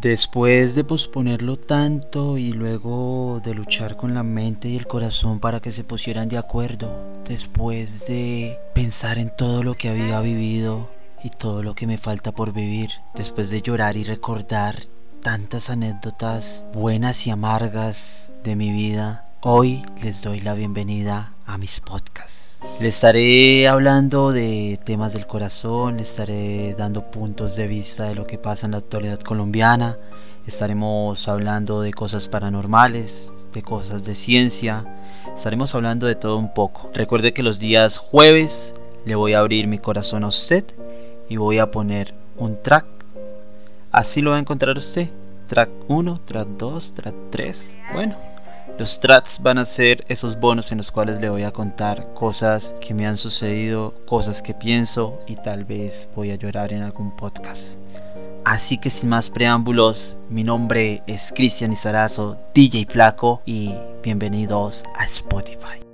Después de posponerlo tanto y luego de luchar con la mente y el corazón para que se pusieran de acuerdo, después de pensar en todo lo que había vivido y todo lo que me falta por vivir, después de llorar y recordar tantas anécdotas buenas y amargas de mi vida, hoy les doy la bienvenida a mis podcasts. Les estaré hablando de temas del corazón, les estaré dando puntos de vista de lo que pasa en la actualidad colombiana, estaremos hablando de cosas paranormales, de cosas de ciencia, estaremos hablando de todo un poco. Recuerde que los días jueves le voy a abrir mi corazón a usted y voy a poner un track. Así lo va a encontrar usted. Track 1, track 2, track 3. Bueno, los tracks van a ser esos bonos en los cuales le voy a contar cosas que me han sucedido, cosas que pienso y tal vez voy a llorar en algún podcast. Así que sin más preámbulos, mi nombre es Cristian Izarazo, DJ Flaco y bienvenidos a Spotify.